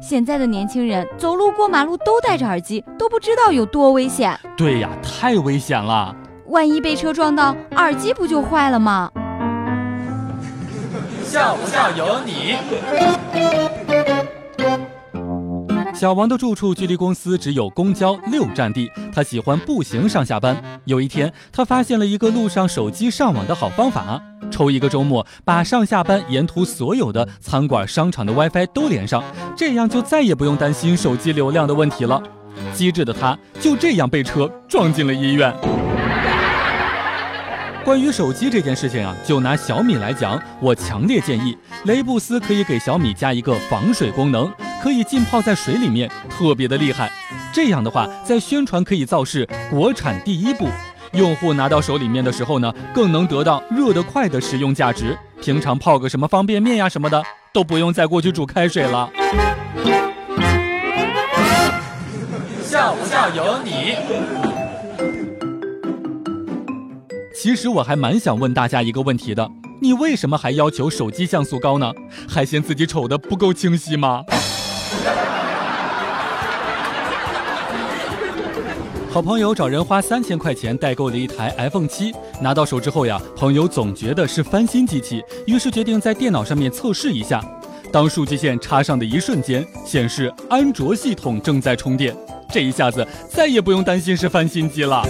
现在的年轻人走路过马路都戴着耳机，都不知道有多危险。对呀，太危险了！万一被车撞到，耳机不就坏了吗？笑不笑由你。小王的住处距离公司只有公交六站地，他喜欢步行上下班。有一天，他发现了一个路上手机上网的好方法：抽一个周末，把上下班沿途所有的餐馆、商场的 WiFi 都连上，这样就再也不用担心手机流量的问题了。机智的他就这样被车撞进了医院。关于手机这件事情啊，就拿小米来讲，我强烈建议雷布斯可以给小米加一个防水功能。可以浸泡在水里面，特别的厉害。这样的话，在宣传可以造势，国产第一步。用户拿到手里面的时候呢，更能得到热得快的实用价值。平常泡个什么方便面呀什么的，都不用再过去煮开水了。笑不笑由你。其实我还蛮想问大家一个问题的：你为什么还要求手机像素高呢？还嫌自己丑的不够清晰吗？好朋友找人花三千块钱代购了一台 iPhone 七，拿到手之后呀，朋友总觉得是翻新机器，于是决定在电脑上面测试一下。当数据线插上的一瞬间，显示安卓系统正在充电，这一下子再也不用担心是翻新机了。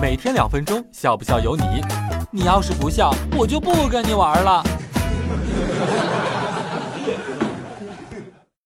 每天两分钟，笑不笑由你。你要是不笑，我就不跟你玩了。